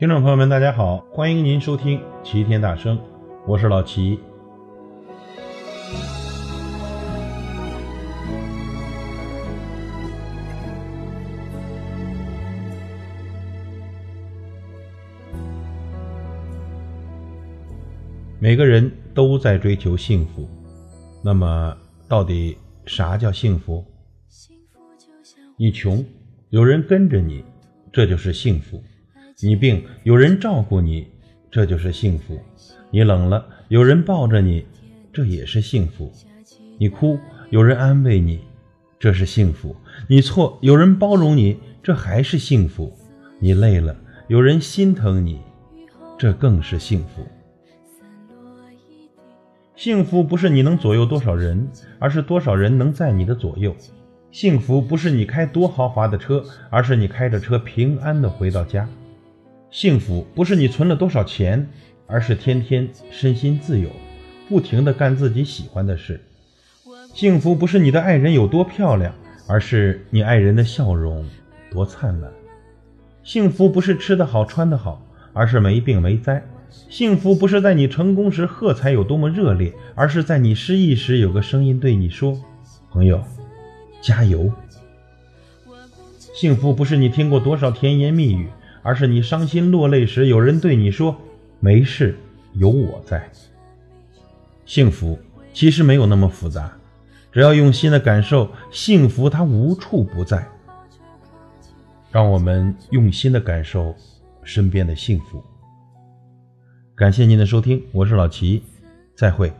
听众朋友们，大家好，欢迎您收听《齐天大圣》，我是老齐。每个人都在追求幸福，那么到底啥叫幸福？你穷，有人跟着你，这就是幸福；你病，有人照顾你，这就是幸福；你冷了，有人抱着你，这也是幸福；你哭，有人安慰你，这是幸福；你错，有人包容你，这还是幸福；你累了，有人心疼你，这更是幸福。幸福不是你能左右多少人，而是多少人能在你的左右；幸福不是你开多豪华的车，而是你开着车平安的回到家；幸福不是你存了多少钱，而是天天身心自由，不停的干自己喜欢的事；幸福不是你的爱人有多漂亮，而是你爱人的笑容多灿烂；幸福不是吃得好穿得好，而是没病没灾。幸福不是在你成功时喝彩有多么热烈，而是在你失意时有个声音对你说：“朋友，加油。”幸福不是你听过多少甜言蜜语，而是你伤心落泪时有人对你说：“没事，有我在。”幸福其实没有那么复杂，只要用心的感受，幸福它无处不在。让我们用心的感受身边的幸福。感谢您的收听，我是老齐，再会。